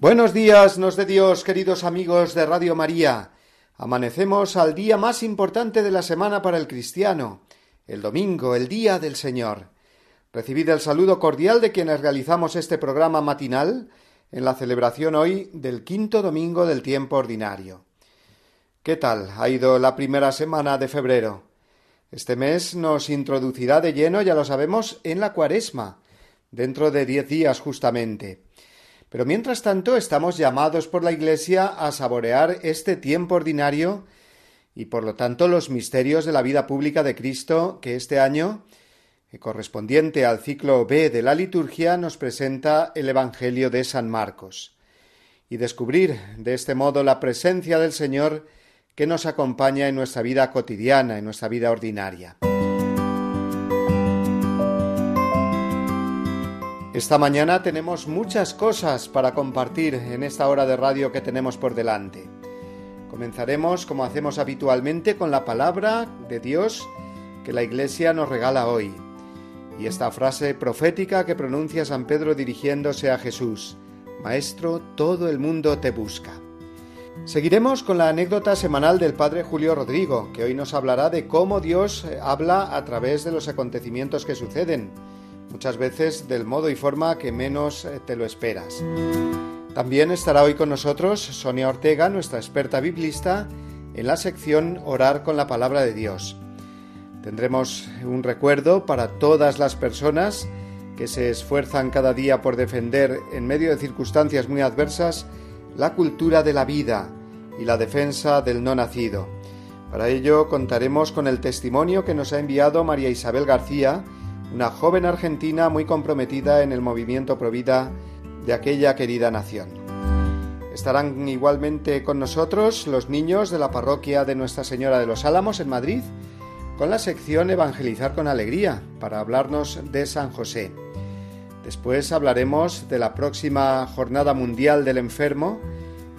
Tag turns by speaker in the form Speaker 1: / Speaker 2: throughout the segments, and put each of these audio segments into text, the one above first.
Speaker 1: Buenos días, nos de Dios, queridos amigos de Radio María. Amanecemos al día más importante de la semana para el cristiano, el domingo, el día del Señor. Recibid el saludo cordial de quienes realizamos este programa matinal en la celebración hoy del quinto domingo del tiempo ordinario. ¿Qué tal ha ido la primera semana de febrero? Este mes nos introducirá de lleno, ya lo sabemos, en la cuaresma, dentro de diez días justamente. Pero mientras tanto estamos llamados por la Iglesia a saborear este tiempo ordinario y por lo tanto los misterios de la vida pública de Cristo que este año, eh, correspondiente al ciclo B de la liturgia, nos presenta el Evangelio de San Marcos, y descubrir de este modo la presencia del Señor que nos acompaña en nuestra vida cotidiana, en nuestra vida ordinaria. Esta mañana tenemos muchas cosas para compartir en esta hora de radio que tenemos por delante. Comenzaremos, como hacemos habitualmente, con la palabra de Dios que la Iglesia nos regala hoy. Y esta frase profética que pronuncia San Pedro dirigiéndose a Jesús, Maestro, todo el mundo te busca. Seguiremos con la anécdota semanal del Padre Julio Rodrigo, que hoy nos hablará de cómo Dios habla a través de los acontecimientos que suceden muchas veces del modo y forma que menos eh, te lo esperas. También estará hoy con nosotros Sonia Ortega, nuestra experta biblista, en la sección Orar con la Palabra de Dios. Tendremos un recuerdo para todas las personas que se esfuerzan cada día por defender, en medio de circunstancias muy adversas, la cultura de la vida y la defensa del no nacido. Para ello contaremos con el testimonio que nos ha enviado María Isabel García, una joven argentina muy comprometida en el movimiento Provida de aquella querida nación. Estarán igualmente con nosotros los niños de la parroquia de Nuestra Señora de los Álamos en Madrid, con la sección Evangelizar con Alegría, para hablarnos de San José. Después hablaremos de la próxima Jornada Mundial del Enfermo,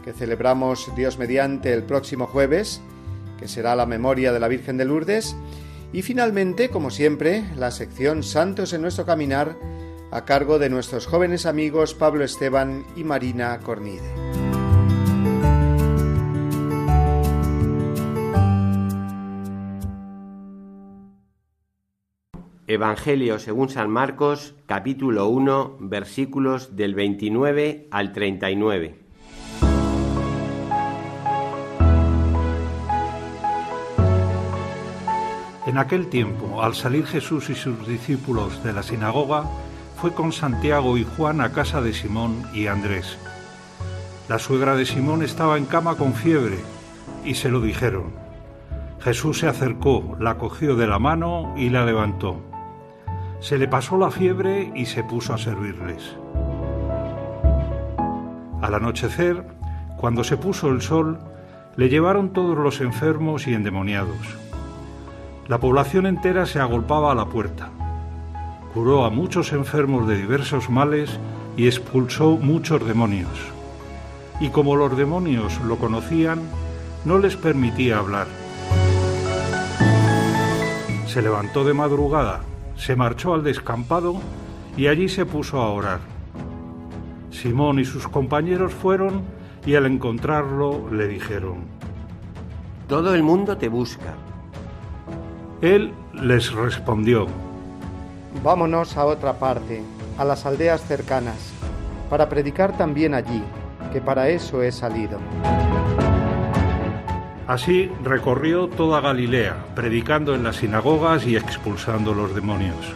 Speaker 1: que celebramos Dios mediante el próximo jueves, que será la memoria de la Virgen de Lourdes, y finalmente, como siempre, la sección Santos en nuestro caminar a cargo de nuestros jóvenes amigos Pablo Esteban y Marina Cornide.
Speaker 2: Evangelio según San Marcos, capítulo 1, versículos del 29 al 39.
Speaker 3: En aquel tiempo, al salir Jesús y sus discípulos de la sinagoga, fue con Santiago y Juan a casa de Simón y Andrés. La suegra de Simón estaba en cama con fiebre y se lo dijeron. Jesús se acercó, la cogió de la mano y la levantó. Se le pasó la fiebre y se puso a servirles. Al anochecer, cuando se puso el sol, le llevaron todos los enfermos y endemoniados la población entera se agolpaba a la puerta. Curó a muchos enfermos de diversos males y expulsó muchos demonios. Y como los demonios lo conocían, no les permitía hablar. Se levantó de madrugada, se marchó al descampado y allí se puso a orar. Simón y sus compañeros fueron y al encontrarlo le dijeron,
Speaker 2: Todo el mundo te busca.
Speaker 3: Él les respondió,
Speaker 1: Vámonos a otra parte, a las aldeas cercanas, para predicar también allí, que para eso he salido.
Speaker 3: Así recorrió toda Galilea, predicando en las sinagogas y expulsando los demonios.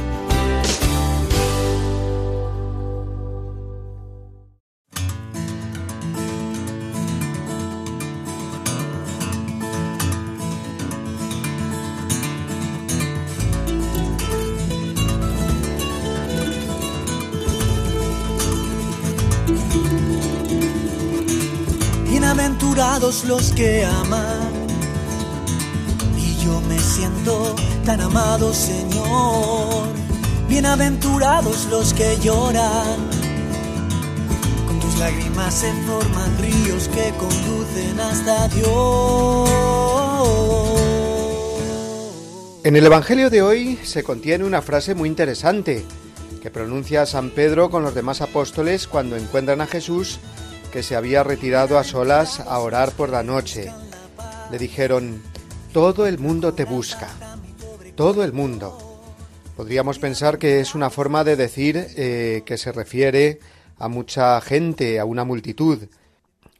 Speaker 4: Los que aman. Y yo me siento tan amado, Señor. Bienaventurados los que lloran. Con tus lágrimas se forman ríos que conducen hasta Dios.
Speaker 1: En el Evangelio de hoy se contiene una frase muy interesante que pronuncia San Pedro con los demás apóstoles cuando encuentran a Jesús que se había retirado a solas a orar por la noche. Le dijeron, todo el mundo te busca, todo el mundo. Podríamos pensar que es una forma de decir eh, que se refiere a mucha gente, a una multitud,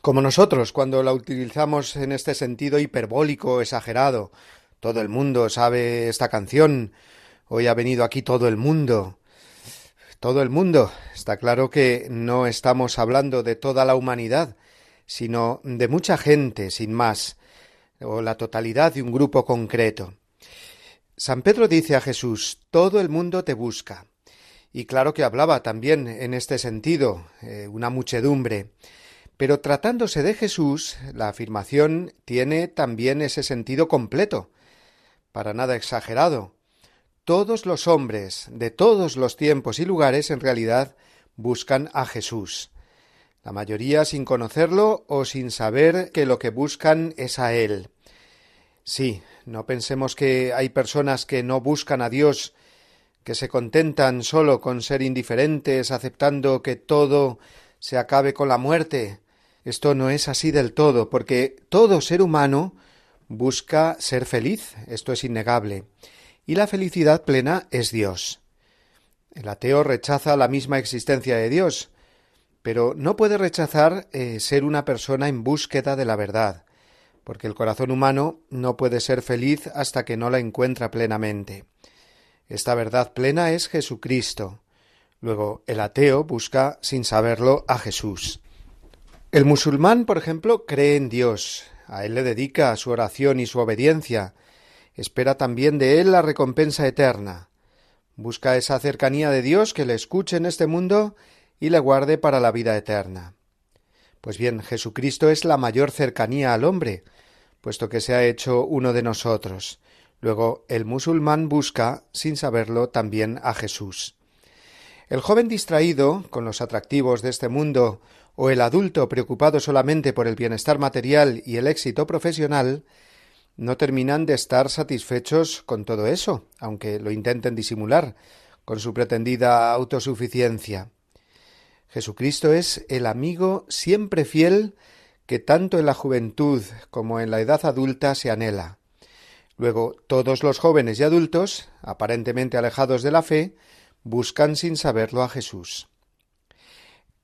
Speaker 1: como nosotros cuando la utilizamos en este sentido hiperbólico, exagerado. Todo el mundo sabe esta canción, hoy ha venido aquí todo el mundo todo el mundo. Está claro que no estamos hablando de toda la humanidad, sino de mucha gente, sin más, o la totalidad de un grupo concreto. San Pedro dice a Jesús, todo el mundo te busca. Y claro que hablaba también en este sentido, eh, una muchedumbre. Pero tratándose de Jesús, la afirmación tiene también ese sentido completo, para nada exagerado todos los hombres de todos los tiempos y lugares en realidad buscan a Jesús. La mayoría sin conocerlo o sin saber que lo que buscan es a Él. Sí, no pensemos que hay personas que no buscan a Dios, que se contentan solo con ser indiferentes, aceptando que todo se acabe con la muerte. Esto no es así del todo, porque todo ser humano busca ser feliz, esto es innegable y la felicidad plena es Dios. El ateo rechaza la misma existencia de Dios, pero no puede rechazar eh, ser una persona en búsqueda de la verdad, porque el corazón humano no puede ser feliz hasta que no la encuentra plenamente. Esta verdad plena es Jesucristo. Luego, el ateo busca, sin saberlo, a Jesús. El musulmán, por ejemplo, cree en Dios, a él le dedica su oración y su obediencia, espera también de él la recompensa eterna. Busca esa cercanía de Dios que le escuche en este mundo y le guarde para la vida eterna. Pues bien, Jesucristo es la mayor cercanía al hombre, puesto que se ha hecho uno de nosotros. Luego, el musulmán busca, sin saberlo, también a Jesús. El joven distraído, con los atractivos de este mundo, o el adulto preocupado solamente por el bienestar material y el éxito profesional, no terminan de estar satisfechos con todo eso, aunque lo intenten disimular con su pretendida autosuficiencia. Jesucristo es el amigo siempre fiel que tanto en la juventud como en la edad adulta se anhela. Luego, todos los jóvenes y adultos, aparentemente alejados de la fe, buscan sin saberlo a Jesús.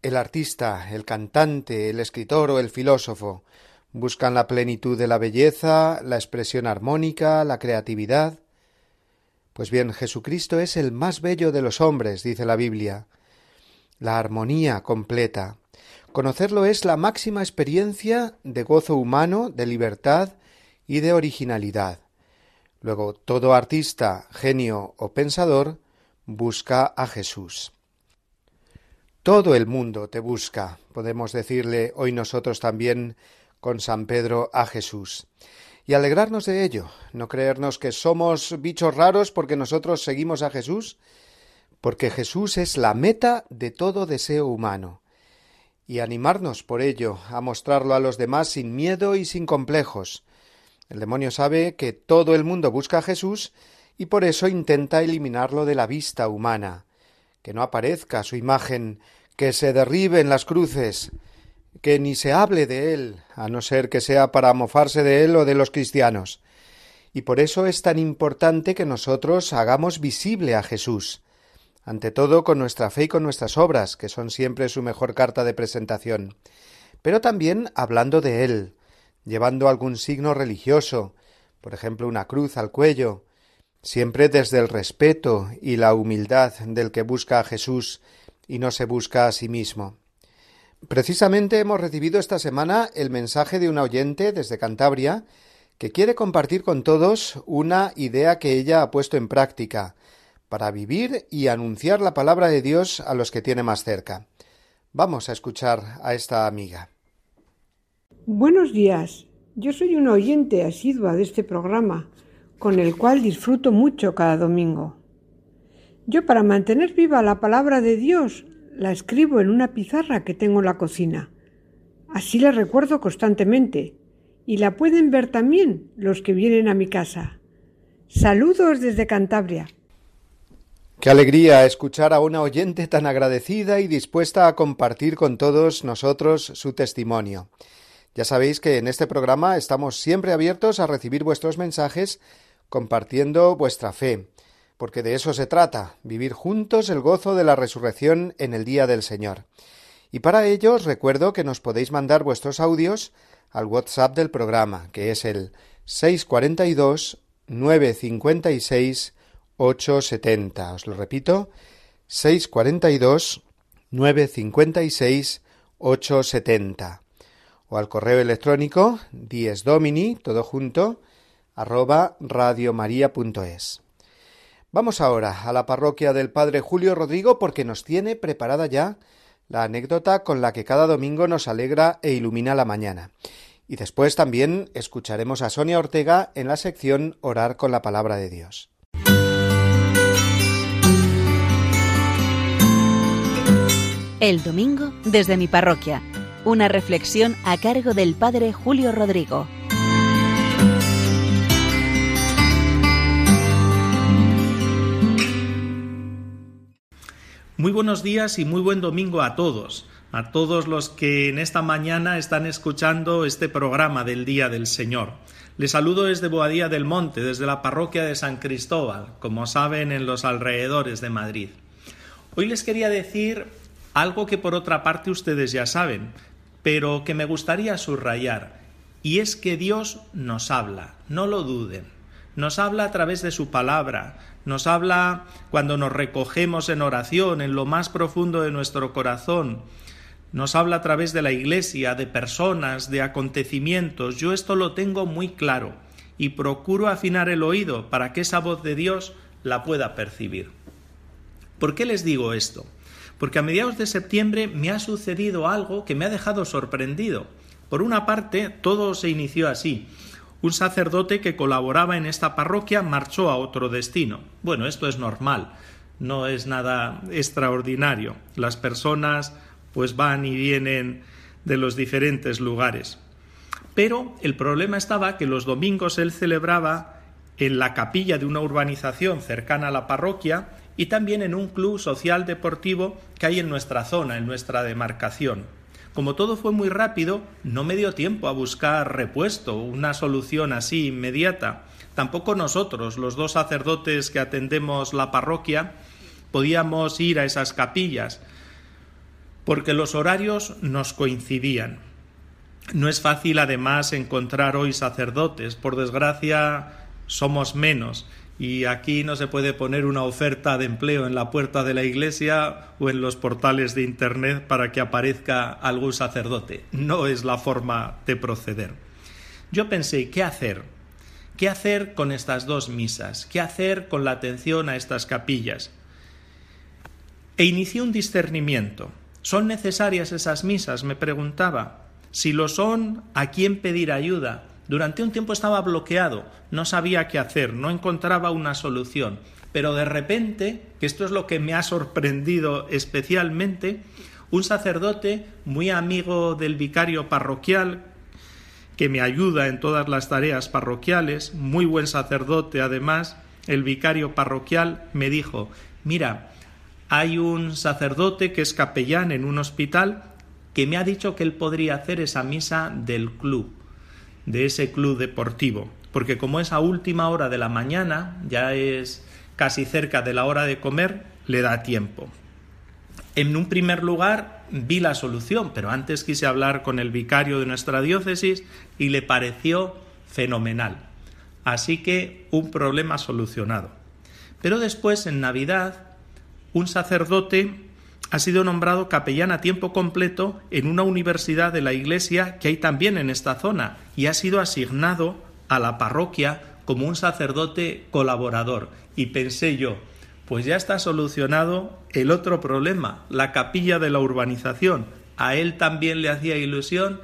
Speaker 1: El artista, el cantante, el escritor o el filósofo Buscan la plenitud de la belleza, la expresión armónica, la creatividad. Pues bien, Jesucristo es el más bello de los hombres, dice la Biblia. La armonía completa. Conocerlo es la máxima experiencia de gozo humano, de libertad y de originalidad. Luego, todo artista, genio o pensador busca a Jesús. Todo el mundo te busca, podemos decirle hoy nosotros también con San Pedro a Jesús. Y alegrarnos de ello, no creernos que somos bichos raros porque nosotros seguimos a Jesús, porque Jesús es la meta de todo deseo humano, y animarnos por ello a mostrarlo a los demás sin miedo y sin complejos. El demonio sabe que todo el mundo busca a Jesús y por eso intenta eliminarlo de la vista humana, que no aparezca su imagen, que se derriben las cruces, que ni se hable de él, a no ser que sea para mofarse de él o de los cristianos. Y por eso es tan importante que nosotros hagamos visible a Jesús, ante todo con nuestra fe y con nuestras obras, que son siempre su mejor carta de presentación, pero también hablando de Él, llevando algún signo religioso, por ejemplo una cruz al cuello, siempre desde el respeto y la humildad del que busca a Jesús y no se busca a sí mismo. Precisamente hemos recibido esta semana el mensaje de una oyente desde Cantabria que quiere compartir con todos una idea que ella ha puesto en práctica para vivir y anunciar la palabra de Dios a los que tiene más cerca. Vamos a escuchar a esta amiga.
Speaker 5: Buenos días. Yo soy una oyente asidua de este programa, con el cual disfruto mucho cada domingo. Yo para mantener viva la palabra de Dios la escribo en una pizarra que tengo en la cocina. Así la recuerdo constantemente y la pueden ver también los que vienen a mi casa. Saludos desde Cantabria.
Speaker 1: Qué alegría escuchar a una oyente tan agradecida y dispuesta a compartir con todos nosotros su testimonio. Ya sabéis que en este programa estamos siempre abiertos a recibir vuestros mensajes compartiendo vuestra fe, porque de eso se trata, vivir juntos el gozo de la resurrección en el día del Señor. Y para ello os recuerdo que nos podéis mandar vuestros audios al WhatsApp del programa, que es el 642 956 870. Os lo repito, 642 956 870. O al correo electrónico diesdomini, todo junto, arroba radiomaria.es. Vamos ahora a la parroquia del Padre Julio Rodrigo porque nos tiene preparada ya la anécdota con la que cada domingo nos alegra e ilumina la mañana. Y después también escucharemos a Sonia Ortega en la sección Orar con la palabra de Dios.
Speaker 6: El domingo desde mi parroquia. Una reflexión a cargo del Padre Julio Rodrigo.
Speaker 7: Muy buenos días y muy buen domingo a todos, a todos los que en esta mañana están escuchando este programa del Día del Señor. Les saludo desde Boadía del Monte, desde la parroquia de San Cristóbal, como saben, en los alrededores de Madrid. Hoy les quería decir algo que por otra parte ustedes ya saben, pero que me gustaría subrayar, y es que Dios nos habla, no lo duden. Nos habla a través de su palabra, nos habla cuando nos recogemos en oración, en lo más profundo de nuestro corazón, nos habla a través de la Iglesia, de personas, de acontecimientos. Yo esto lo tengo muy claro y procuro afinar el oído para que esa voz de Dios la pueda percibir. ¿Por qué les digo esto? Porque a mediados de septiembre me ha sucedido algo que me ha dejado sorprendido. Por una parte, todo se inició así. Un sacerdote que colaboraba en esta parroquia marchó a otro destino. Bueno, esto es normal, no es nada extraordinario. Las personas pues van y vienen de los diferentes lugares. Pero el problema estaba que los domingos él celebraba en la capilla de una urbanización cercana a la parroquia y también en un club social deportivo que hay en nuestra zona, en nuestra demarcación. Como todo fue muy rápido, no me dio tiempo a buscar repuesto, una solución así inmediata. Tampoco nosotros, los dos sacerdotes que atendemos la parroquia, podíamos ir a esas capillas, porque los horarios nos coincidían. No es fácil además encontrar hoy sacerdotes, por desgracia somos menos y aquí no se puede poner una oferta de empleo en la puerta de la iglesia o en los portales de Internet para que aparezca algún sacerdote. No es la forma de proceder. Yo pensé, ¿qué hacer? ¿Qué hacer con estas dos misas? ¿Qué hacer con la atención a estas capillas? E inicié un discernimiento. ¿Son necesarias esas misas? me preguntaba. Si lo son, ¿a quién pedir ayuda? Durante un tiempo estaba bloqueado, no sabía qué hacer, no encontraba una solución. Pero de repente, que esto es lo que me ha sorprendido especialmente, un sacerdote muy amigo del vicario parroquial, que me ayuda en todas las tareas parroquiales, muy buen sacerdote además, el vicario parroquial me dijo, mira, hay un sacerdote que es capellán en un hospital que me ha dicho que él podría hacer esa misa del club de ese club deportivo, porque como es a última hora de la mañana, ya es casi cerca de la hora de comer, le da tiempo. En un primer lugar vi la solución, pero antes quise hablar con el vicario de nuestra diócesis y le pareció fenomenal. Así que un problema solucionado. Pero después, en Navidad, un sacerdote ha sido nombrado capellán a tiempo completo en una universidad de la Iglesia que hay también en esta zona y ha sido asignado a la parroquia como un sacerdote colaborador. Y pensé yo, pues ya está solucionado el otro problema, la capilla de la urbanización. A él también le hacía ilusión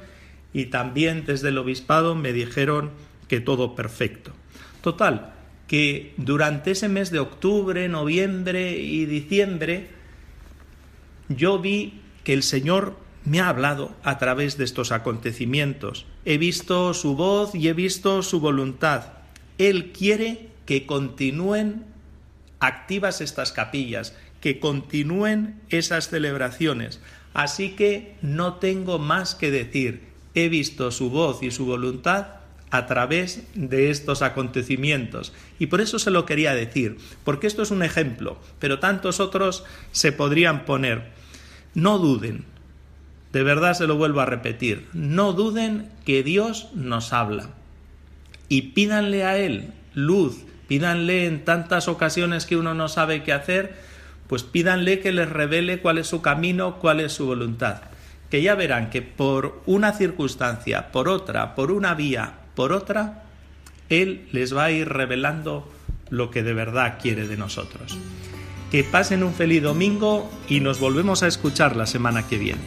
Speaker 7: y también desde el obispado me dijeron que todo perfecto. Total, que durante ese mes de octubre, noviembre y diciembre yo vi que el Señor me ha hablado a través de estos acontecimientos. He visto su voz y he visto su voluntad. Él quiere que continúen activas estas capillas, que continúen esas celebraciones. Así que no tengo más que decir. He visto su voz y su voluntad a través de estos acontecimientos. Y por eso se lo quería decir, porque esto es un ejemplo, pero tantos otros se podrían poner. No duden, de verdad se lo vuelvo a repetir, no duden que Dios nos habla. Y pídanle a Él luz, pídanle en tantas ocasiones que uno no sabe qué hacer, pues pídanle que les revele cuál es su camino, cuál es su voluntad. Que ya verán que por una circunstancia, por otra, por una vía, por otra, Él les va a ir revelando lo que de verdad quiere de nosotros. Que pasen un feliz domingo y nos volvemos a escuchar la semana que viene.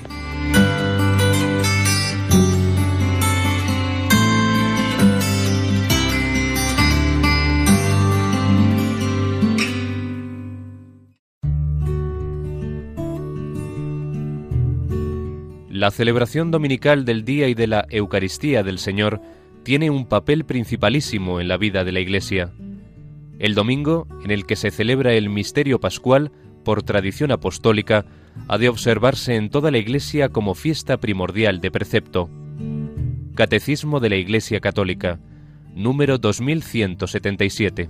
Speaker 8: La celebración dominical del Día y de la Eucaristía del Señor tiene un papel principalísimo en la vida de la Iglesia. El domingo, en el que se celebra el misterio pascual, por tradición apostólica, ha de observarse en toda la Iglesia como fiesta primordial de precepto. Catecismo de la Iglesia Católica, número 2177.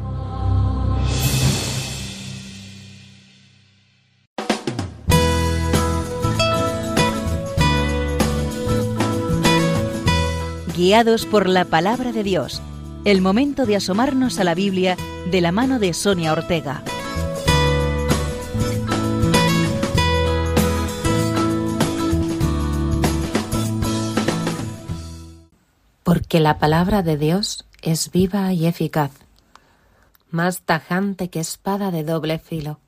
Speaker 6: Guiados por la palabra de Dios. El momento de asomarnos a la Biblia de la mano de Sonia Ortega.
Speaker 9: Porque la palabra de Dios es viva y eficaz, más tajante que espada de doble filo.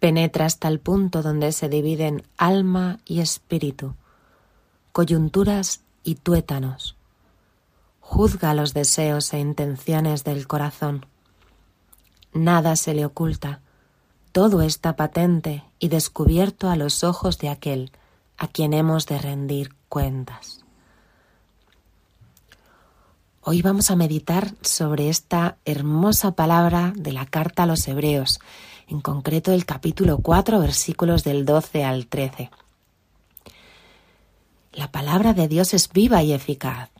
Speaker 9: Penetra hasta el punto donde se dividen alma y espíritu, coyunturas y tuétanos. Juzga los deseos e intenciones del corazón. Nada se le oculta, todo está patente y descubierto a los ojos de aquel a quien hemos de rendir cuentas. Hoy vamos a meditar sobre esta hermosa palabra de la carta a los Hebreos, en concreto el capítulo 4, versículos del 12 al 13. La palabra de Dios es viva y eficaz.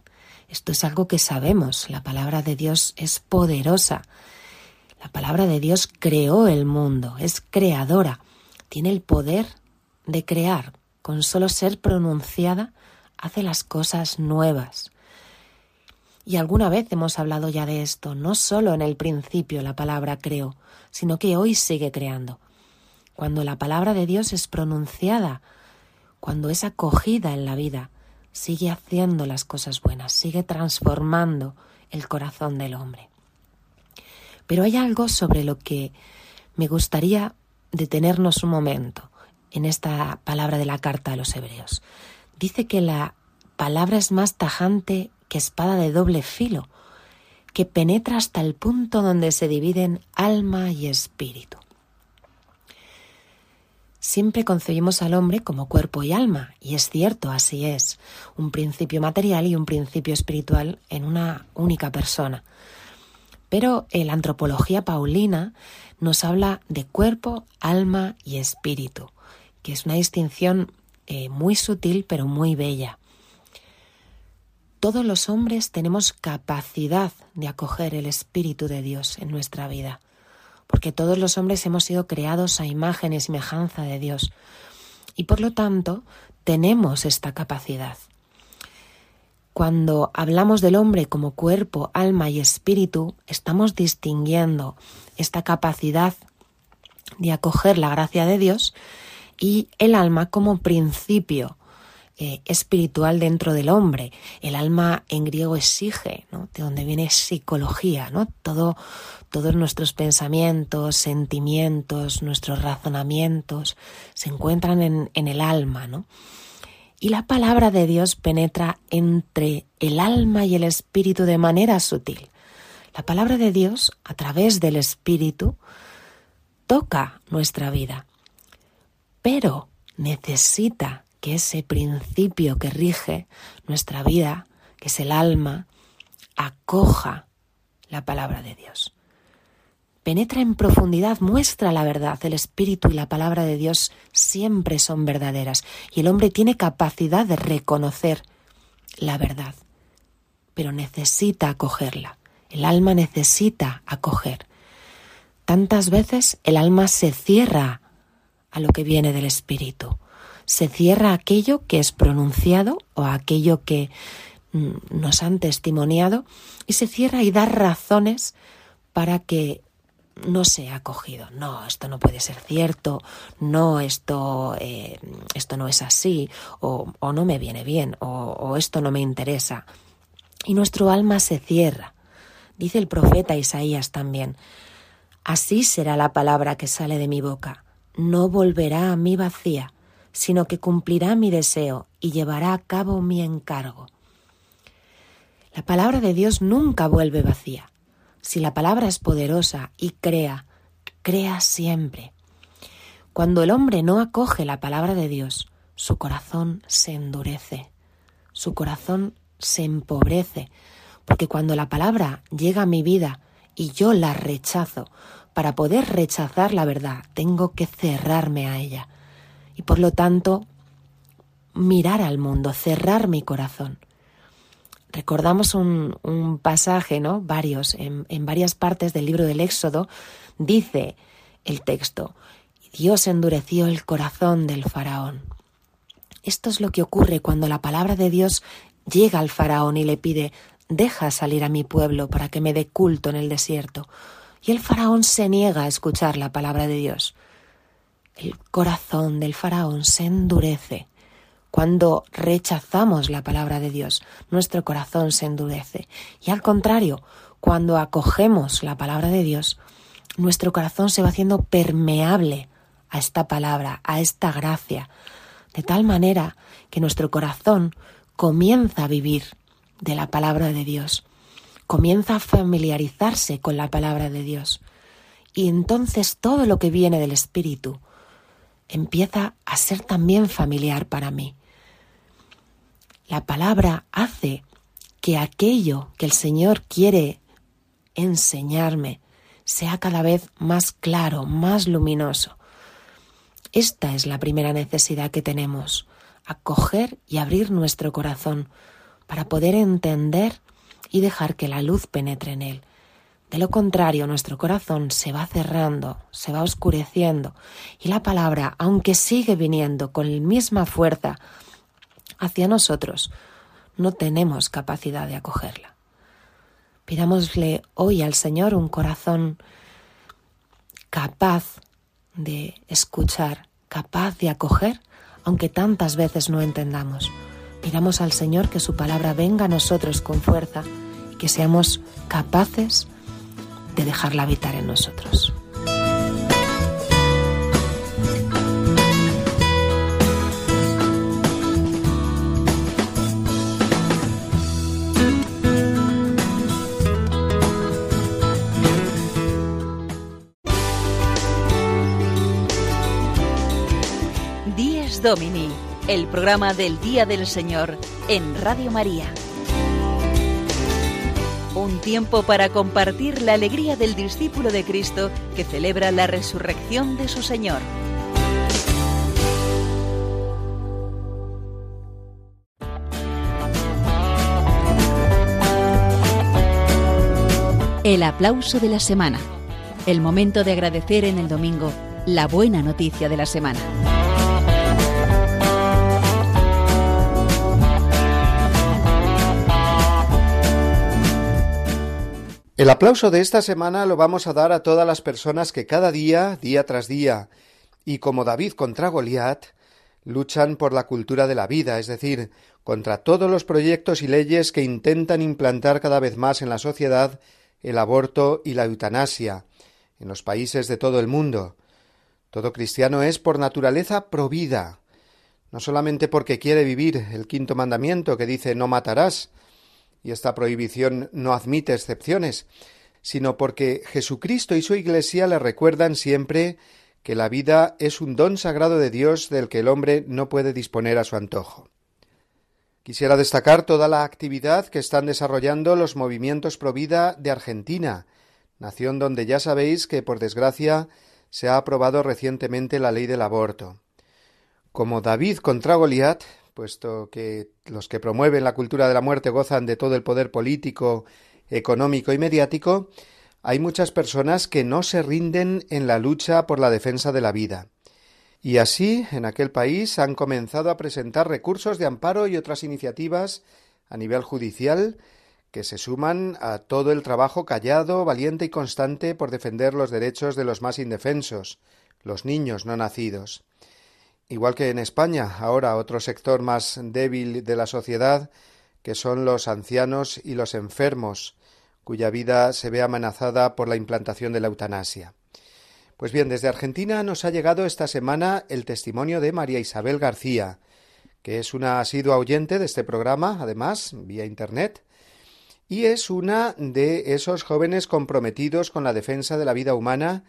Speaker 9: Esto es algo que sabemos. La palabra de Dios es poderosa. La palabra de Dios creó el mundo, es creadora, tiene el poder de crear con solo ser pronunciada, hace las cosas nuevas. Y alguna vez hemos hablado ya de esto, no solo en el principio la palabra creo, sino que hoy sigue creando. Cuando la palabra de Dios es pronunciada, cuando es acogida en la vida, sigue haciendo las cosas buenas, sigue transformando el corazón del hombre. Pero hay algo sobre lo que me gustaría detenernos un momento en esta palabra de la carta a los hebreos. Dice que la palabra es más tajante que espada de doble filo, que penetra hasta el punto donde se dividen alma y espíritu. Siempre concebimos al hombre como cuerpo y alma, y es cierto, así es, un principio material y un principio espiritual en una única persona. Pero la antropología paulina nos habla de cuerpo, alma y espíritu, que es una distinción eh, muy sutil pero muy bella. Todos los hombres tenemos capacidad de acoger el Espíritu de Dios en nuestra vida, porque todos los hombres hemos sido creados a imagen y semejanza de Dios, y por lo tanto tenemos esta capacidad. Cuando hablamos del hombre como cuerpo, alma y espíritu, estamos distinguiendo esta capacidad de acoger la gracia de Dios y el alma como principio eh, espiritual dentro del hombre. El alma en griego exige, ¿no? de donde viene psicología, ¿no? Todo, todos nuestros pensamientos, sentimientos, nuestros razonamientos se encuentran en, el alma, ¿no? Y la palabra de Dios penetra entre el alma y el espíritu de manera sutil. La palabra de Dios, a través del espíritu, toca nuestra vida, pero necesita que ese principio que rige nuestra vida, que es el alma, acoja la palabra de Dios penetra en profundidad, muestra la verdad. El Espíritu y la palabra de Dios siempre son verdaderas y el hombre tiene capacidad de reconocer la verdad, pero necesita acogerla. El alma necesita acoger. Tantas veces el alma se cierra a lo que viene del Espíritu. Se cierra a aquello que es pronunciado o a aquello que mm, nos han testimoniado y se cierra y da razones para que no se ha acogido. No, esto no puede ser cierto. No, esto, eh, esto no es así. O, o, no me viene bien. O, o esto no me interesa. Y nuestro alma se cierra. Dice el profeta Isaías también. Así será la palabra que sale de mi boca. No volverá a mí vacía, sino que cumplirá mi deseo y llevará a cabo mi encargo. La palabra de Dios nunca vuelve vacía si la palabra es poderosa y crea, crea siempre. Cuando el hombre no acoge la palabra de Dios, su corazón se endurece, su corazón se empobrece, porque cuando la palabra llega a mi vida y yo la rechazo, para poder rechazar la verdad, tengo que cerrarme a ella y por lo tanto mirar al mundo, cerrar mi corazón. Recordamos un, pasaje, ¿no? Varios, en, en varias partes del libro del Éxodo, dice el texto, Dios endureció el corazón del faraón. Esto es lo que ocurre cuando la palabra de Dios llega al faraón y le pide, deja salir a mi pueblo para que me dé culto en el desierto. Y el faraón se niega a escuchar la palabra de Dios. El corazón del faraón se endurece. Cuando rechazamos la palabra de Dios, nuestro corazón se endurece. Y al contrario, cuando acogemos la palabra de Dios, nuestro corazón se va haciendo permeable a esta palabra, a esta gracia, de tal manera que nuestro corazón comienza a vivir de la palabra de Dios, comienza a familiarizarse con la palabra de Dios. Y entonces todo lo que viene del Espíritu empieza a ser también familiar para mí. La palabra hace que aquello que el Señor quiere enseñarme sea cada vez más claro, más luminoso. Esta es la primera necesidad que tenemos, acoger y abrir nuestro corazón para poder entender y dejar que la luz penetre en él. De lo contrario, nuestro corazón se va cerrando, se va oscureciendo y la palabra, aunque sigue viniendo con la misma fuerza hacia nosotros, no tenemos capacidad de acogerla. Pidámosle hoy al Señor un corazón capaz de escuchar, capaz de acoger, aunque tantas veces no entendamos. Pidamos al Señor que su palabra venga a nosotros con fuerza y que seamos capaces de dejarla habitar en nosotros.
Speaker 6: Domini, el programa del Día del Señor en Radio María. Un tiempo para compartir la alegría del discípulo de Cristo que celebra la resurrección de su Señor. El aplauso de la semana. El momento de agradecer en el domingo la buena noticia de la semana.
Speaker 1: El aplauso de esta semana lo vamos a dar a todas las personas que cada día, día tras día, y como David contra Goliat, luchan por la cultura de la vida, es decir, contra todos los proyectos y leyes que intentan implantar cada vez más en la sociedad el aborto y la eutanasia, en los países de todo el mundo. Todo cristiano es por naturaleza provida, no solamente porque quiere vivir el quinto mandamiento que dice no matarás, y esta prohibición no admite excepciones, sino porque Jesucristo y su Iglesia le recuerdan siempre que la vida es un don sagrado de Dios del que el hombre no puede disponer a su antojo. Quisiera destacar toda la actividad que están desarrollando los movimientos pro vida de Argentina, nación donde ya sabéis que, por desgracia, se ha aprobado recientemente la ley del aborto. Como David contra Goliat, puesto que los que promueven la cultura de la muerte gozan de todo el poder político, económico y mediático, hay muchas personas que no se rinden en la lucha por la defensa de la vida. Y así, en aquel país han comenzado a presentar recursos de amparo y otras iniciativas a nivel judicial que se suman a todo el trabajo callado, valiente y constante por defender los derechos de los más indefensos, los niños no nacidos. Igual que en España, ahora otro sector más débil de la sociedad, que son los ancianos y los enfermos, cuya vida se ve amenazada por la implantación de la eutanasia. Pues bien, desde Argentina nos ha llegado esta semana el testimonio de María Isabel García, que es una asidua oyente de este programa, además, vía Internet, y es una de esos jóvenes comprometidos con la defensa de la vida humana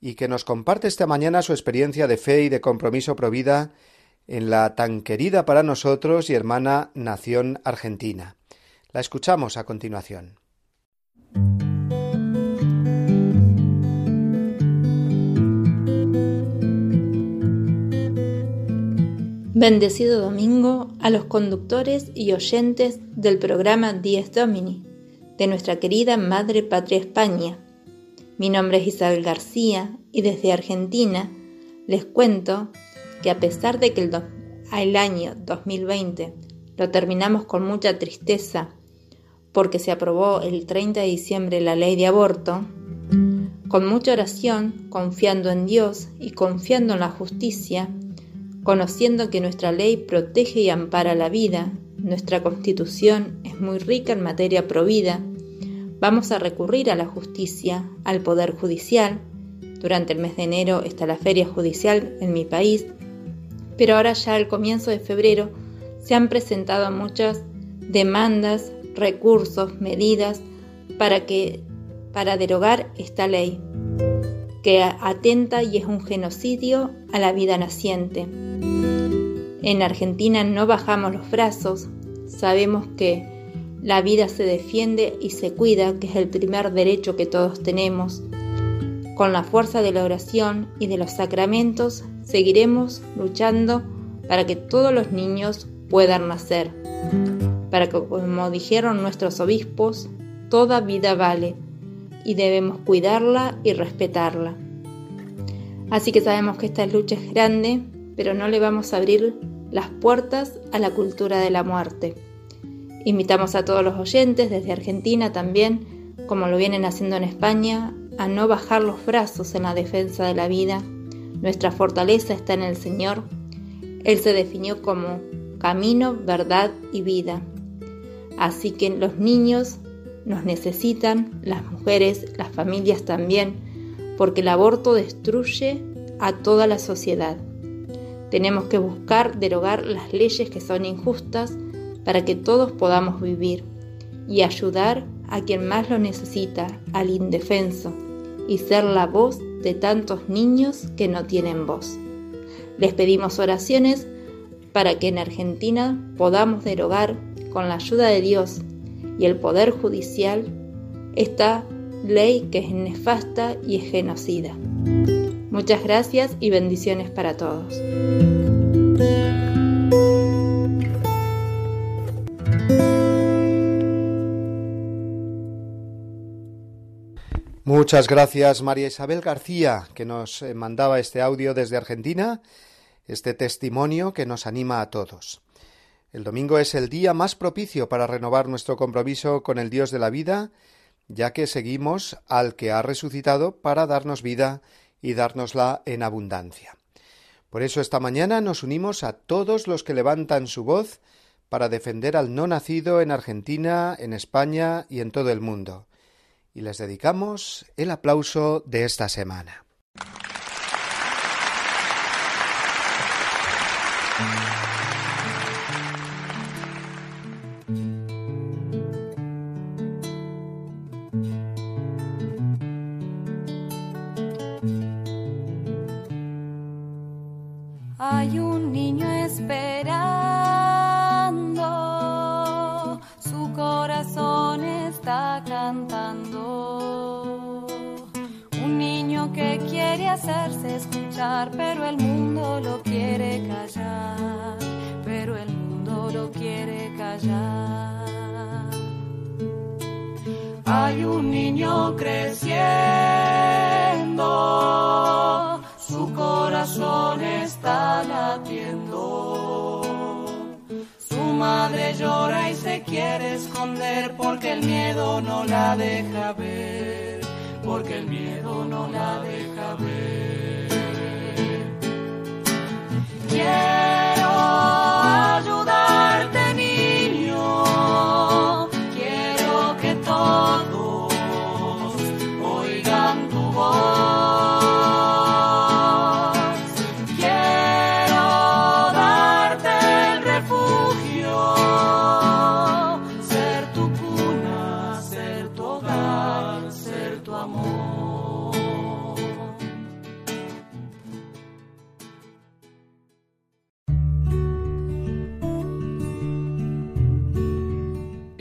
Speaker 1: y que nos comparte esta mañana su experiencia de fe y de compromiso provida en la tan querida para nosotros y hermana nación argentina. La escuchamos a continuación.
Speaker 10: Bendecido domingo a los conductores y oyentes del programa Dies Domini de nuestra querida Madre Patria España mi nombre es Isabel García y desde Argentina les cuento que a pesar de que el, año 2020 lo terminamos con mucha tristeza porque se aprobó el 30 de diciembre la ley de aborto, con mucha oración, confiando en Dios y confiando en la justicia, conociendo que nuestra ley protege y ampara la vida, nuestra constitución es muy rica en materia provida, Vamos a recurrir a la justicia, al Poder Judicial. Durante el mes de enero está la feria judicial en mi país, pero ahora ya al comienzo de febrero se han presentado muchas demandas, recursos, medidas para que para derogar esta ley que atenta y es un genocidio a la vida naciente. En Argentina no bajamos los brazos, sabemos que la vida se defiende y se cuida, que es el primer derecho que todos tenemos. Con la fuerza de la oración y de los sacramentos seguiremos luchando para que todos los niños puedan nacer. Para que, como dijeron nuestros obispos, toda vida vale y debemos cuidarla y respetarla. Así que sabemos que esta lucha es grande, pero no le vamos a abrir las puertas a la cultura de la muerte. Invitamos a todos los oyentes, desde Argentina también, como lo vienen haciendo en España, a no bajar los brazos en la defensa de la vida. Nuestra fortaleza está en el Señor. Él se definió como camino, verdad y vida. Así que los niños nos necesitan, las mujeres, las familias también, porque el aborto destruye a toda la sociedad. Tenemos que buscar derogar las leyes que son injustas para que todos podamos vivir y ayudar a quien más lo necesita, al indefenso, y ser la voz de tantos niños que no tienen voz. Les pedimos oraciones para que en Argentina podamos derogar, con la ayuda de Dios y el Poder Judicial, esta ley que es nefasta y es genocida. Muchas gracias y bendiciones para todos.
Speaker 11: Muchas gracias María Isabel García, que nos eh, mandaba este audio desde Argentina, este testimonio que nos anima a todos. El domingo es el día más propicio para renovar nuestro compromiso con el Dios de la vida, ya que seguimos al que ha resucitado para darnos vida y dárnosla en abundancia. Por eso esta mañana nos unimos a todos los que levantan su voz para defender al no nacido en Argentina, en España y en todo el mundo y les dedicamos el aplauso de esta semana.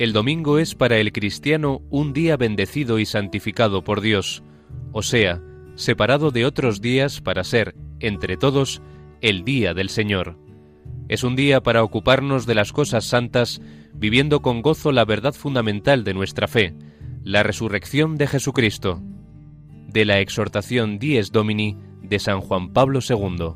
Speaker 12: El
Speaker 8: domingo es para el cristiano un día bendecido y santificado por Dios, o sea, separado de otros días para ser, entre todos, el día del Señor. Es un día para ocuparnos de las cosas santas, viviendo con gozo la verdad fundamental de nuestra fe, la resurrección de Jesucristo. De la exhortación Dies Domini de San Juan Pablo II.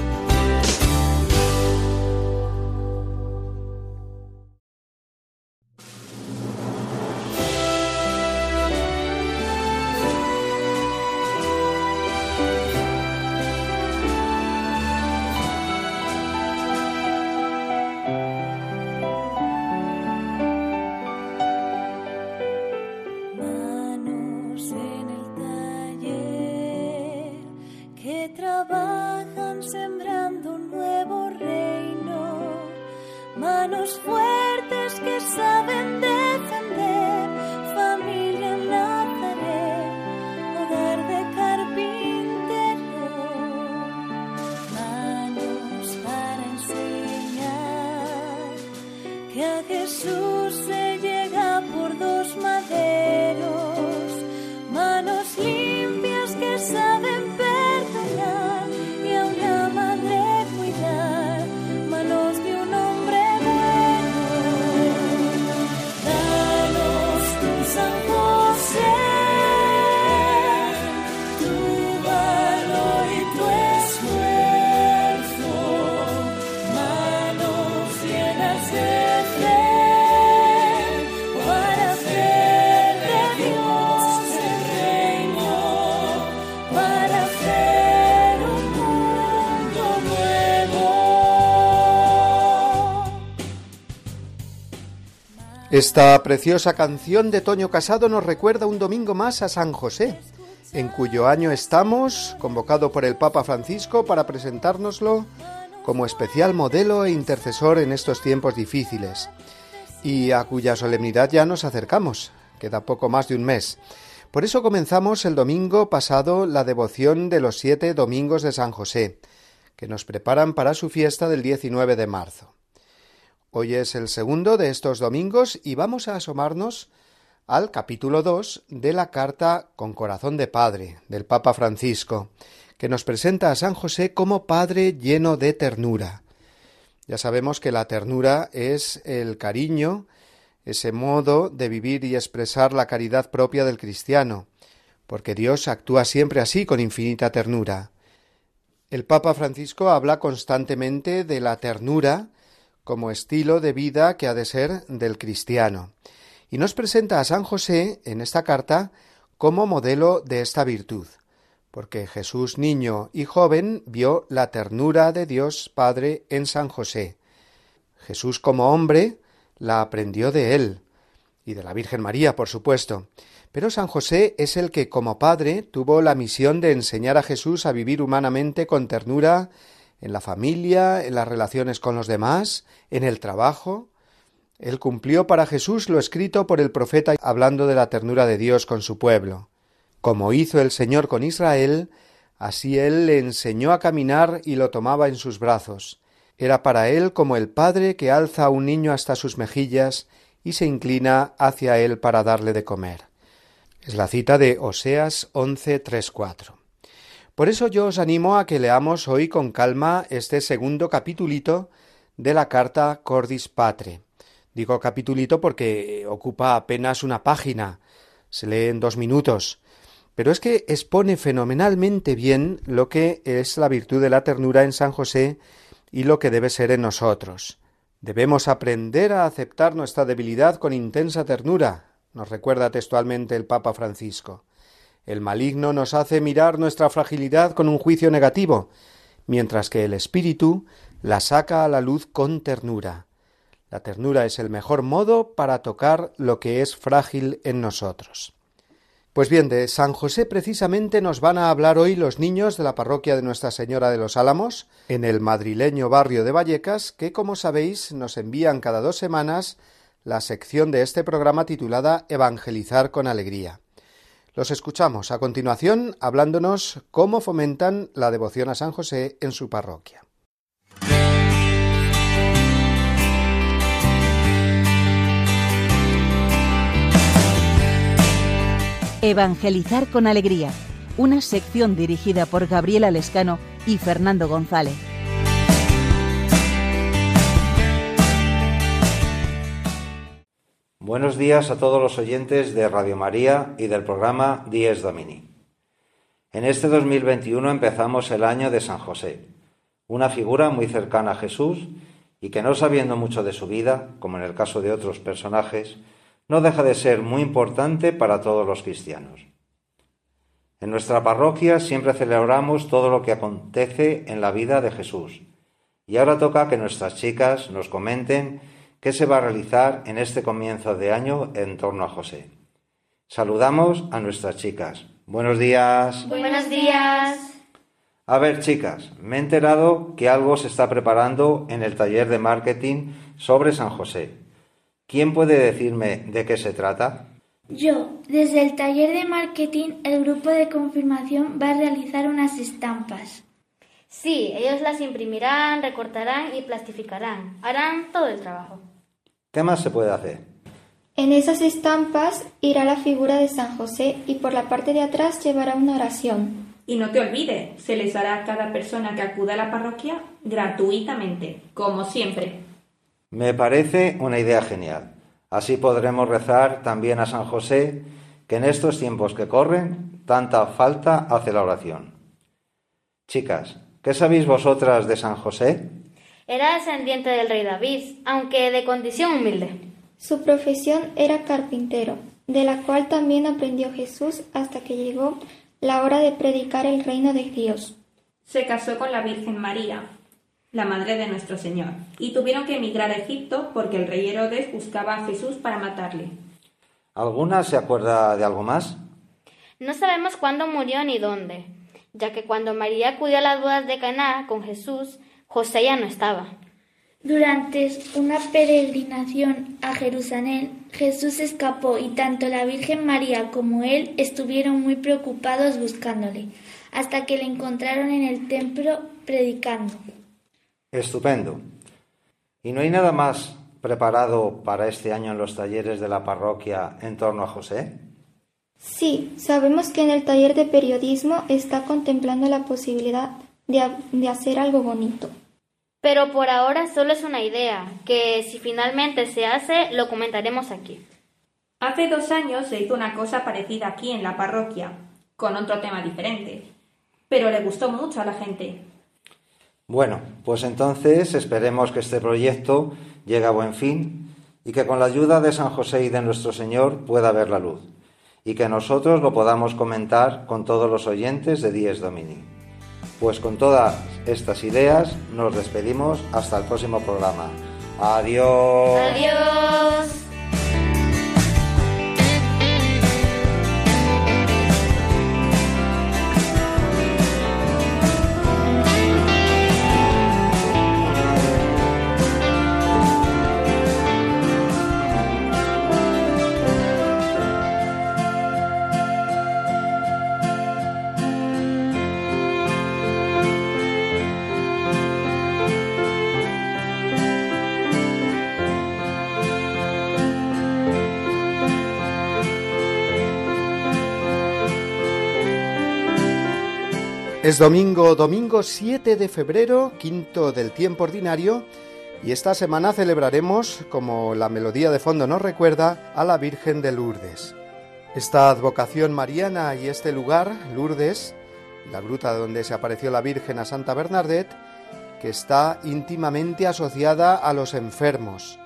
Speaker 13: manos fuertes que saben de
Speaker 1: Esta preciosa canción de Toño Casado nos recuerda un domingo más a San José, en cuyo año estamos, convocado por el Papa Francisco para presentárnoslo como especial modelo e intercesor en estos tiempos difíciles, y a cuya solemnidad ya nos acercamos, queda poco más de un mes. Por eso comenzamos el domingo pasado la devoción de los siete domingos de San José, que nos preparan para su fiesta del 19 de marzo. Hoy es el segundo de estos domingos y vamos a asomarnos al capítulo 2 de la carta con corazón de Padre del Papa Francisco, que nos presenta a San José como Padre lleno de ternura. Ya sabemos que la ternura es el cariño, ese modo de vivir y expresar la caridad propia del cristiano, porque Dios actúa siempre así con infinita ternura. El Papa Francisco habla constantemente de la ternura como estilo de vida que ha de ser del cristiano, y nos presenta a San José en esta carta como modelo de esta virtud, porque Jesús niño y joven vio la ternura de Dios Padre en San José. Jesús como hombre la aprendió de él, y de la Virgen María, por supuesto. Pero San José es el que, como padre, tuvo la misión de enseñar a Jesús a vivir humanamente con ternura en la familia, en las relaciones con los demás, en el trabajo. Él cumplió para Jesús lo escrito por el profeta hablando de la ternura de Dios con su pueblo. Como hizo el Señor con Israel, así él le enseñó a caminar y lo tomaba en sus brazos. Era para él como el padre que alza a un niño hasta sus mejillas y se inclina hacia él para darle de comer. Es la cita de Oseas 11, 3, 4. Por eso yo os animo a que leamos hoy con calma este segundo capitulito de la carta Cordis Patre. Digo capitulito porque ocupa apenas una página, se lee en dos minutos, pero es que expone fenomenalmente bien lo que es la virtud de la ternura en San José y lo que debe ser en nosotros. Debemos aprender a aceptar nuestra debilidad con intensa ternura, nos recuerda textualmente el Papa Francisco. El maligno nos hace mirar nuestra fragilidad con un juicio negativo, mientras que el espíritu la saca a la luz con ternura. La ternura es el mejor modo para tocar lo que es frágil en nosotros. Pues bien, de San José precisamente nos van a hablar hoy los niños de la parroquia de Nuestra Señora de los Álamos, en el madrileño barrio de Vallecas, que como sabéis nos envían cada dos semanas la sección de este programa titulada Evangelizar con Alegría. Los escuchamos a continuación hablándonos cómo fomentan la devoción a San José en su parroquia.
Speaker 6: Evangelizar con Alegría, una sección dirigida por Gabriela Lescano y Fernando González.
Speaker 14: Buenos días a todos los oyentes de Radio María y del programa Dies Domini. En este 2021 empezamos el año de San José, una figura muy cercana a Jesús y que no sabiendo mucho de su vida, como en el caso de otros personajes, no deja de ser muy importante para todos los cristianos. En nuestra parroquia siempre celebramos todo lo que acontece en la vida de Jesús y ahora toca que nuestras chicas nos comenten qué se va a realizar en este comienzo de año en torno a José. Saludamos a nuestras chicas. Buenos días.
Speaker 15: Buenos días.
Speaker 14: A ver, chicas, me he enterado que algo se está preparando en el taller de marketing sobre San José. ¿Quién puede decirme de qué se trata?
Speaker 15: Yo, desde el taller de marketing, el grupo de confirmación va a realizar unas estampas.
Speaker 16: Sí, ellos las imprimirán, recortarán y plastificarán. Harán todo el trabajo.
Speaker 14: ¿Qué más se puede hacer?
Speaker 15: En esas estampas irá la figura de San José y por la parte de atrás llevará una oración.
Speaker 16: Y no te olvides, se les dará a cada persona que acuda a la parroquia gratuitamente, como siempre.
Speaker 14: Me parece una idea genial. Así podremos rezar también a San José, que en estos tiempos que corren, tanta falta hace la oración. Chicas, ¿qué sabéis vosotras de San José?
Speaker 17: Era descendiente del rey David, aunque de condición humilde.
Speaker 15: Su profesión era carpintero, de la cual también aprendió Jesús hasta que llegó la hora de predicar el reino de Dios.
Speaker 16: Se casó con la Virgen María, la madre de nuestro Señor, y tuvieron que emigrar a Egipto porque el rey Herodes buscaba a Jesús para matarle.
Speaker 14: ¿Alguna se acuerda de algo más?
Speaker 17: No sabemos cuándo murió ni dónde, ya que cuando María acudió a las bodas de Caná con Jesús, José ya no estaba.
Speaker 15: Durante una peregrinación a Jerusalén, Jesús escapó y tanto la Virgen María como él estuvieron muy preocupados buscándole, hasta que le encontraron en el templo predicando.
Speaker 14: Estupendo. ¿Y no hay nada más preparado para este año en los talleres de la parroquia en torno a José?
Speaker 15: Sí, sabemos que en el taller de periodismo está contemplando la posibilidad de, de hacer algo bonito.
Speaker 17: Pero por ahora solo es una idea, que si finalmente se hace, lo comentaremos aquí.
Speaker 16: Hace dos años se hizo una cosa parecida aquí en la parroquia, con otro tema diferente, pero le gustó mucho a la gente.
Speaker 14: Bueno, pues entonces esperemos que este proyecto llegue a buen fin y que con la ayuda de San José y de nuestro Señor pueda ver la luz y que nosotros lo podamos comentar con todos los oyentes de Dies Domini. Pues con todas estas ideas nos despedimos hasta el próximo programa. Adiós.
Speaker 17: Adiós.
Speaker 1: Es domingo, domingo 7 de febrero, quinto del tiempo ordinario, y esta semana celebraremos, como la melodía de fondo nos recuerda, a la Virgen de Lourdes. Esta advocación mariana y este lugar, Lourdes, la gruta donde se apareció la Virgen a Santa Bernadette, que está íntimamente asociada a los enfermos,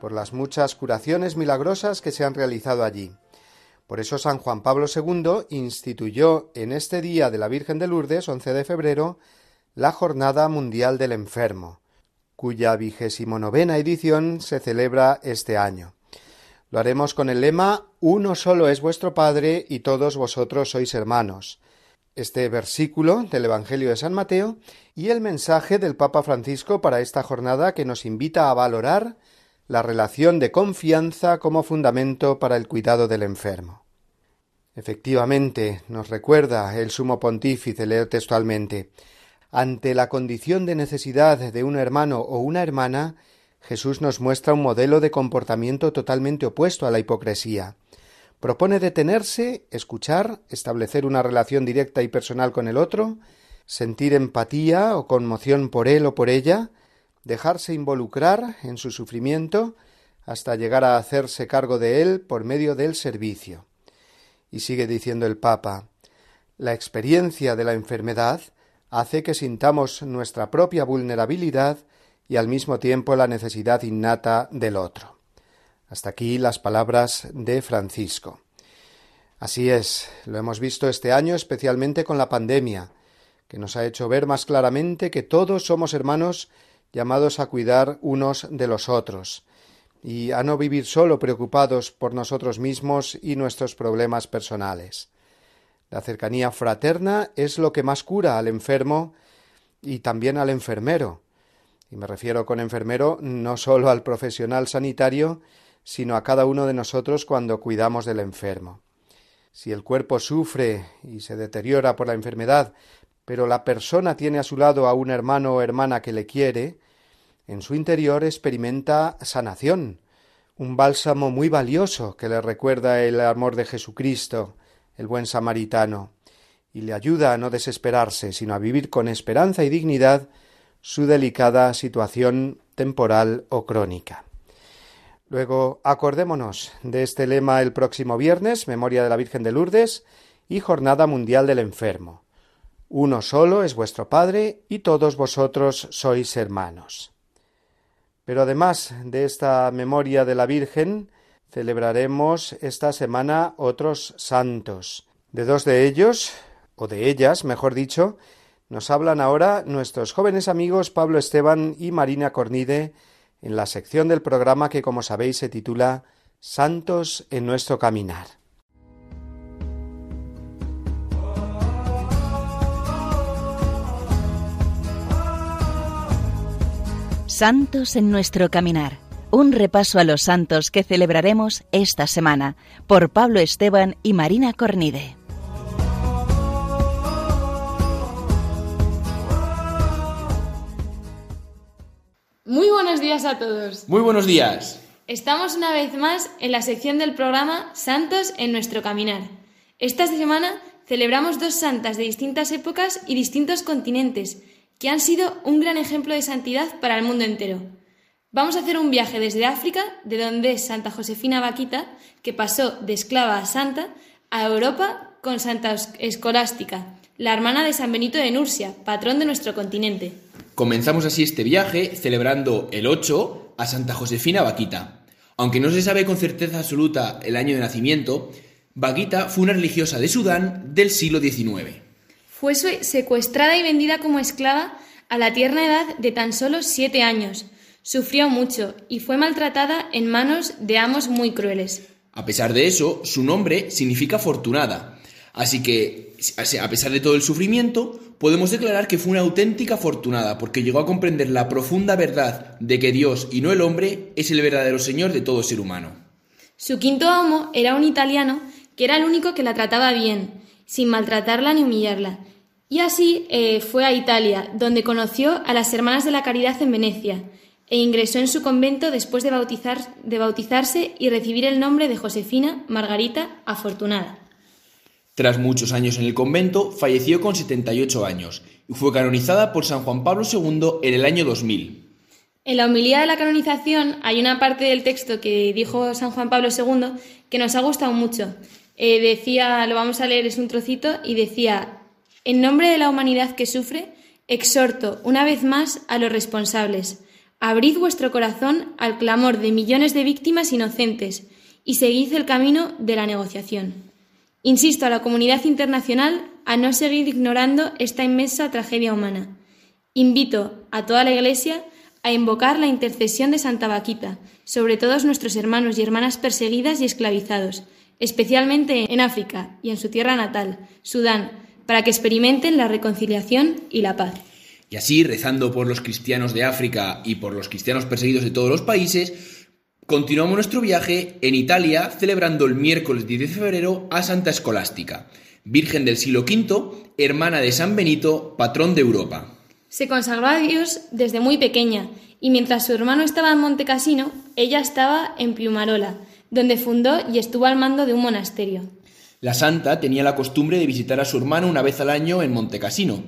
Speaker 1: por las muchas curaciones milagrosas que se han realizado allí. Por eso San Juan Pablo II instituyó en este día de la Virgen de Lourdes, 11 de febrero, la Jornada Mundial del Enfermo, cuya vigésimo novena edición se celebra este año. Lo haremos con el lema Uno solo es vuestro Padre y todos vosotros sois hermanos. Este versículo del Evangelio de San Mateo y el mensaje del Papa Francisco para esta jornada que nos invita a valorar la relación de confianza como fundamento para el cuidado del enfermo. Efectivamente, nos recuerda el sumo pontífice, leo textualmente, ante la condición de necesidad de un hermano o una hermana, Jesús nos muestra un modelo de comportamiento totalmente opuesto a la hipocresía. Propone detenerse, escuchar, establecer una relación directa y personal con el otro, sentir empatía o conmoción por él o por ella, dejarse involucrar en su sufrimiento hasta llegar a hacerse cargo de él por medio del servicio. Y sigue diciendo el Papa la experiencia de la enfermedad hace que sintamos nuestra propia vulnerabilidad y al mismo tiempo la necesidad innata del otro. Hasta aquí las palabras de Francisco. Así es, lo hemos visto este año especialmente con la pandemia, que nos ha hecho ver más claramente que todos somos hermanos llamados a cuidar unos de los otros, y a no vivir solo preocupados por nosotros mismos y nuestros problemas personales. La cercanía fraterna es lo que más cura al enfermo y también al enfermero. Y me refiero con enfermero no solo al profesional sanitario, sino a cada uno de nosotros cuando cuidamos del enfermo. Si el cuerpo sufre y se deteriora por la enfermedad, pero la persona tiene a su lado a un hermano o hermana que le quiere, en su interior experimenta sanación, un bálsamo muy valioso que le recuerda el amor de Jesucristo, el buen samaritano, y le ayuda a no desesperarse, sino a vivir con esperanza y dignidad su delicada situación temporal o crónica. Luego acordémonos de este lema el próximo viernes, Memoria de la Virgen de Lourdes y Jornada Mundial del Enfermo. Uno solo es vuestro Padre y todos vosotros sois hermanos. Pero además de esta memoria de la Virgen, celebraremos esta semana otros santos. De dos de ellos, o de ellas, mejor dicho, nos hablan ahora nuestros jóvenes amigos Pablo Esteban y Marina Cornide en la sección del programa que, como sabéis, se titula Santos en nuestro caminar.
Speaker 6: Santos en nuestro caminar. Un repaso a los santos que celebraremos esta semana por Pablo Esteban y Marina Cornide.
Speaker 18: Muy buenos días a todos.
Speaker 19: Muy buenos días.
Speaker 18: Estamos una vez más en la sección del programa Santos en nuestro caminar. Esta semana celebramos dos santas de distintas épocas y distintos continentes que han sido un gran ejemplo de santidad para el mundo entero. Vamos a hacer un viaje desde África, de donde es Santa Josefina Vaquita, que pasó de esclava a santa, a Europa con Santa Escolástica, la hermana de San Benito de Nursia, patrón de nuestro continente.
Speaker 19: Comenzamos así este viaje celebrando el 8 a Santa Josefina Vaquita. Aunque no se sabe con certeza absoluta el año de nacimiento, Vaquita fue una religiosa de Sudán del siglo XIX.
Speaker 18: Fue secuestrada y vendida como esclava a la tierna edad de tan solo siete años. Sufrió mucho y fue maltratada en manos de amos muy crueles.
Speaker 19: A pesar de eso, su nombre significa afortunada. Así que, a pesar de todo el sufrimiento, podemos declarar que fue una auténtica afortunada porque llegó a comprender la profunda verdad de que Dios y no el hombre es el verdadero Señor de todo ser humano.
Speaker 18: Su quinto amo era un italiano que era el único que la trataba bien, sin maltratarla ni humillarla, y así eh, fue a Italia, donde conoció a las Hermanas de la Caridad en Venecia, e ingresó en su convento después de, bautizar, de bautizarse y recibir el nombre de Josefina Margarita Afortunada.
Speaker 19: Tras muchos años en el convento, falleció con 78 años y fue canonizada por San Juan Pablo II en el año 2000.
Speaker 18: En la homilía de la canonización hay una parte del texto que dijo San Juan Pablo II que nos ha gustado mucho. Eh, decía, lo vamos a leer, es un trocito, y decía, en nombre de la humanidad que sufre, exhorto una vez más a los responsables. Abrid vuestro corazón al clamor de millones de víctimas inocentes y seguid el camino de la negociación. Insisto a la comunidad internacional a no seguir ignorando esta inmensa tragedia humana. Invito a toda la Iglesia a invocar la intercesión de Santa Vaquita sobre todos nuestros hermanos y hermanas perseguidas y esclavizados, especialmente en África y en su tierra natal, Sudán, para que experimenten la reconciliación y la paz.
Speaker 19: Y así, rezando por los cristianos de África y por los cristianos perseguidos de todos los países, continuamos nuestro viaje en Italia celebrando el miércoles 10 de febrero a Santa Escolástica, Virgen del siglo V, hermana de San Benito, patrón de Europa.
Speaker 18: Se consagró a Dios desde muy pequeña y mientras su hermano estaba en Monte Cassino, ella estaba en Piumarola, donde fundó y estuvo al mando de un monasterio.
Speaker 19: La santa tenía la costumbre de visitar a su hermano una vez al año en Montecassino.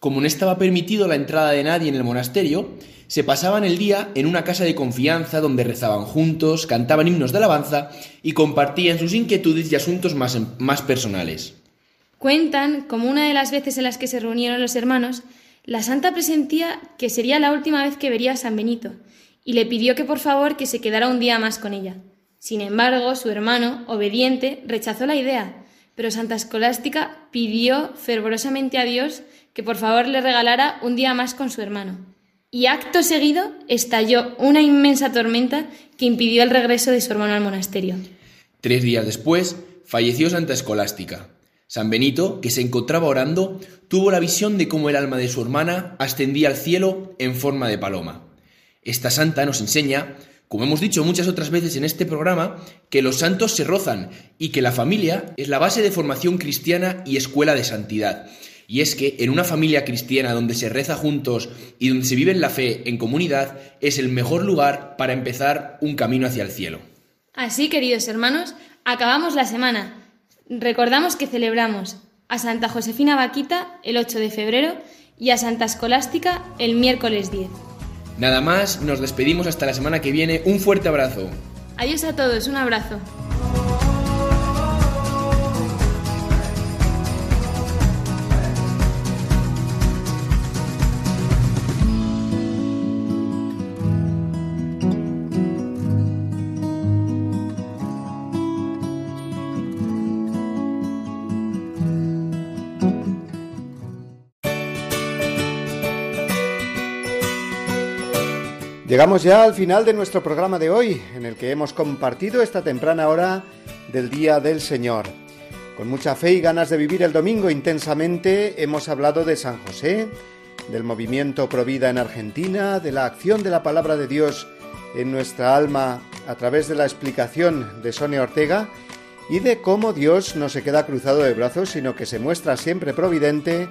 Speaker 19: Como no estaba permitido la entrada de nadie en el monasterio, se pasaban el día en una casa de confianza donde rezaban juntos, cantaban himnos de alabanza y compartían sus inquietudes y asuntos más, más personales.
Speaker 18: Cuentan como una de las veces en las que se reunieron los hermanos, la santa presentía que sería la última vez que vería a San Benito y le pidió que por favor que se quedara un día más con ella. Sin embargo, su hermano, obediente, rechazó la idea, pero Santa Escolástica pidió fervorosamente a Dios que por favor le regalara un día más con su hermano. Y acto seguido estalló una inmensa tormenta que impidió el regreso de su hermano al monasterio.
Speaker 19: Tres días después falleció Santa Escolástica. San Benito, que se encontraba orando, tuvo la visión de cómo el alma de su hermana ascendía al cielo en forma de paloma. Esta santa nos enseña como hemos dicho muchas otras veces en este programa, que los santos se rozan y que la familia es la base de formación cristiana y escuela de santidad. Y es que en una familia cristiana donde se reza juntos y donde se vive la fe en comunidad es el mejor lugar para empezar un camino hacia el cielo.
Speaker 18: Así, queridos hermanos, acabamos la semana. Recordamos que celebramos a Santa Josefina Vaquita el 8 de febrero y a Santa Escolástica el miércoles 10.
Speaker 19: Nada más, nos despedimos hasta la semana que viene. Un fuerte abrazo.
Speaker 18: Adiós a todos, un abrazo.
Speaker 1: Llegamos ya al final de nuestro programa de hoy, en el que hemos compartido esta temprana hora del Día del Señor. Con mucha fe y ganas de vivir el domingo intensamente, hemos hablado de San José, del movimiento Provida en Argentina, de la acción de la palabra de Dios en nuestra alma a través de la explicación de Sonia Ortega y de cómo Dios no se queda cruzado de brazos, sino que se muestra siempre providente,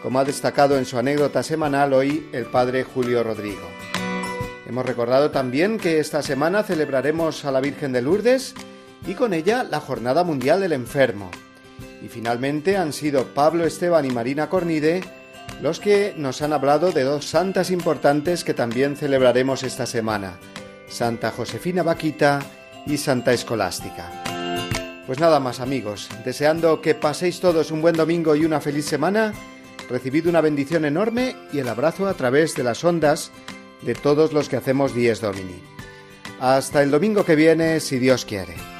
Speaker 1: como ha destacado en su anécdota semanal hoy el padre Julio Rodrigo. Hemos recordado también que esta semana celebraremos a la Virgen de Lourdes y con ella la Jornada Mundial del Enfermo. Y finalmente han sido Pablo Esteban y Marina Cornide los que nos han hablado de dos santas importantes que también celebraremos esta semana, Santa Josefina Vaquita y Santa Escolástica. Pues nada más amigos, deseando que paséis todos un buen domingo y una feliz semana, recibid una bendición enorme y el abrazo a través de las ondas de todos los que hacemos Dies Domini. Hasta el domingo que viene, si Dios quiere.